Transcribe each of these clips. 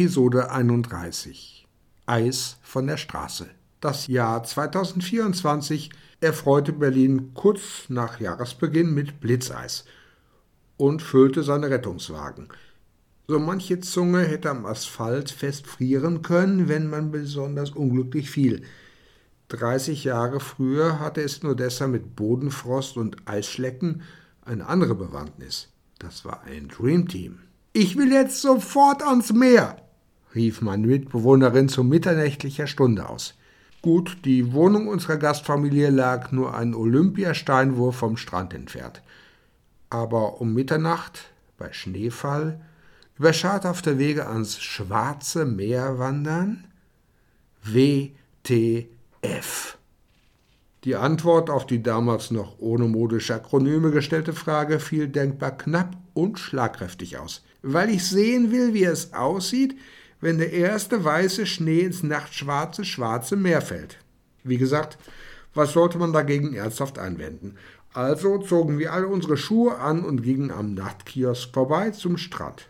Episode 31 Eis von der Straße. Das Jahr 2024 erfreute Berlin kurz nach Jahresbeginn mit Blitzeis und füllte seine Rettungswagen. So manche Zunge hätte am Asphalt fest frieren können, wenn man besonders unglücklich fiel. 30 Jahre früher hatte es nur deshalb mit Bodenfrost und Eisschlecken eine andere Bewandtnis. Das war ein Dreamteam. Ich will jetzt sofort ans Meer, rief meine Mitbewohnerin zu mitternächtlicher Stunde aus. Gut, die Wohnung unserer Gastfamilie lag nur einen Olympiasteinwurf vom Strand entfernt. Aber um Mitternacht, bei Schneefall, über schadhafte Wege ans Schwarze Meer wandern? WTF. Die Antwort auf die damals noch ohne modische Akronyme gestellte Frage fiel denkbar knapp und schlagkräftig aus. Weil ich sehen will, wie es aussieht, wenn der erste weiße Schnee ins nachtschwarze, schwarze Meer fällt. Wie gesagt, was sollte man dagegen ernsthaft einwenden? Also zogen wir alle unsere Schuhe an und gingen am Nachtkiosk vorbei zum Strand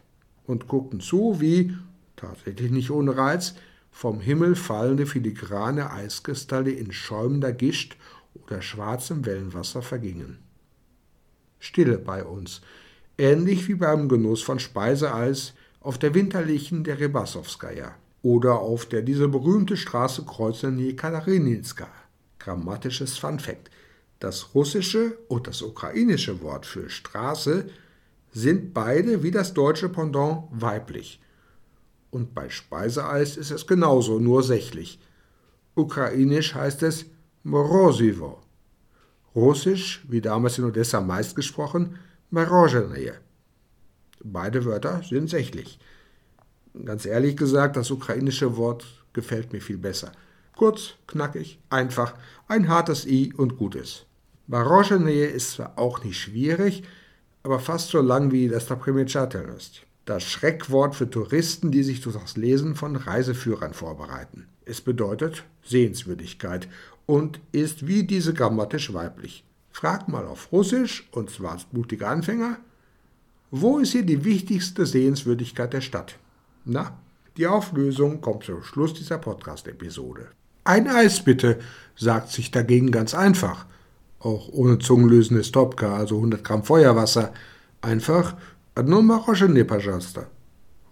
und guckten zu, wie, tatsächlich nicht ohne Reiz, vom Himmel fallende filigrane Eiskristalle in schäumender Gischt oder schwarzem Wellenwasser vergingen. Stille bei uns, ähnlich wie beim Genuss von Speiseeis auf der winterlichen der Rebassowskaja oder auf der diese berühmte Straße kreuzenden Jekaterinska. Grammatisches Funfact. Das russische und das ukrainische Wort für Straße sind beide wie das deutsche Pendant weiblich und bei Speiseeis ist es genauso, nur sächlich. Ukrainisch heißt es Morosivo. Russisch, wie damals in Odessa meist gesprochen, Morozhenie. Beide Wörter sind sächlich. Ganz ehrlich gesagt, das ukrainische Wort gefällt mir viel besser. Kurz, knackig, einfach, ein hartes I und gutes. Morozhenie ist zwar auch nicht schwierig, aber fast so lang wie das Primitschatel ist das Schreckwort für Touristen, die sich durch das Lesen von Reiseführern vorbereiten. Es bedeutet Sehenswürdigkeit und ist wie diese grammatisch weiblich. Frag mal auf Russisch, und zwar als mutige Anfänger, wo ist hier die wichtigste Sehenswürdigkeit der Stadt? Na, die Auflösung kommt zum Schluss dieser Podcast-Episode. Ein Eis bitte, sagt sich dagegen ganz einfach. Auch ohne zungenlösendes Topka, also 100 Gramm Feuerwasser. Einfach Одно мороженое, пожалуйста.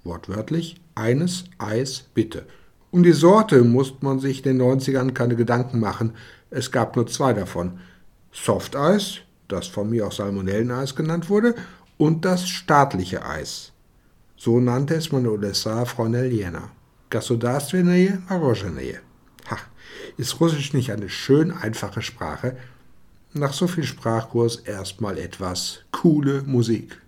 Wortwörtlich, eines Eis bitte. Um die Sorte musste man sich in den 90ern keine Gedanken machen. Es gab nur zwei davon. Softeis, das von mir auch Salmonelleneis genannt wurde, und das staatliche Eis. So nannte es meine Odessa Freundin Jena. Государственное мороженое. Ha, ist Russisch nicht eine schön einfache Sprache? Nach so viel Sprachkurs erstmal etwas coole Musik.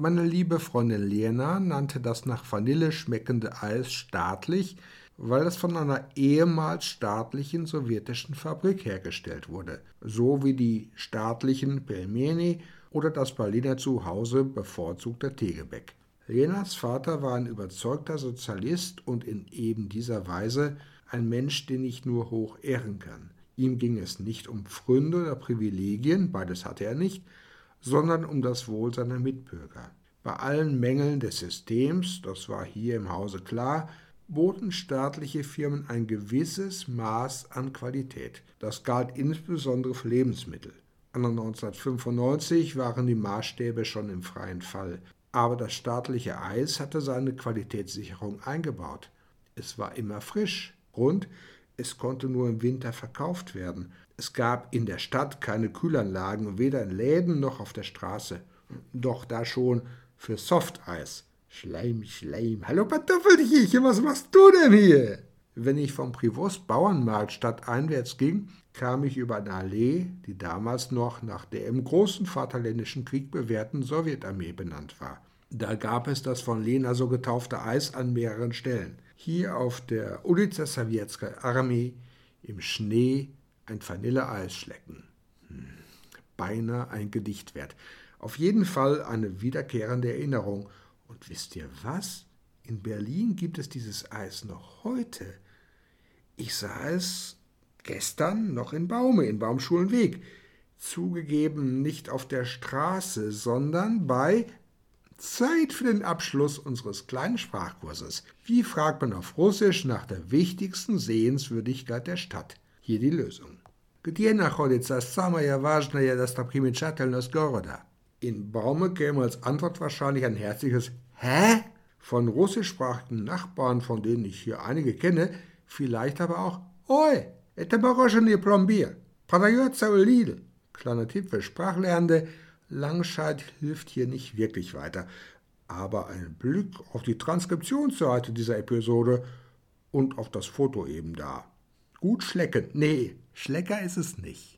Meine liebe Freundin Lena nannte das nach Vanille schmeckende Eis staatlich, weil es von einer ehemals staatlichen sowjetischen Fabrik hergestellt wurde, so wie die staatlichen Pelmeni oder das Berliner Zuhause bevorzugter Tegebäck. Lenas Vater war ein überzeugter Sozialist und in eben dieser Weise ein Mensch, den ich nur hoch ehren kann. Ihm ging es nicht um Pfründe oder Privilegien, beides hatte er nicht, sondern um das Wohl seiner Mitbürger. Bei allen Mängeln des Systems, das war hier im Hause klar, boten staatliche Firmen ein gewisses Maß an Qualität. Das galt insbesondere für Lebensmittel. An 1995 waren die Maßstäbe schon im freien Fall, aber das staatliche Eis hatte seine Qualitätssicherung eingebaut. Es war immer frisch und es konnte nur im Winter verkauft werden. Es gab in der Stadt keine Kühlanlagen, weder in Läden noch auf der Straße. Doch da schon für Softeis. Schleim, Schleim. Hallo Pantoffelchen, was machst du denn hier? Wenn ich vom Privost Bauernmarkt stadteinwärts ging, kam ich über eine Allee, die damals noch nach der im großen Vaterländischen Krieg bewährten Sowjetarmee benannt war. Da gab es das von Lena so getaufte Eis an mehreren Stellen. Hier auf der Ulica Sowjetska Armee im Schnee ein Vanilleeis schlecken. Hm, beinahe ein Gedicht wert. Auf jeden Fall eine wiederkehrende Erinnerung und wisst ihr was? In Berlin gibt es dieses Eis noch heute. Ich sah es gestern noch in Baume, in Baumschulenweg. Zugegeben nicht auf der Straße, sondern bei Zeit für den Abschluss unseres kleinen Sprachkurses. Wie fragt man auf Russisch nach der wichtigsten Sehenswürdigkeit der Stadt? Hier die Lösung. Где находится самая важная достопримечательность города? In Baume käme als Antwort wahrscheinlich ein herzliches Hä? Von russischsprachigen Nachbarn, von denen ich hier einige kenne, vielleicht aber auch Oi, это мороженое пломбир. Продается у Lidl. Kleiner Tipp für Sprachlernende, Langscheid hilft hier nicht wirklich weiter. Aber ein Blick auf die Transkriptionsseite dieser Episode und auf das Foto eben da. Gut schlecken. Nee, Schlecker ist es nicht.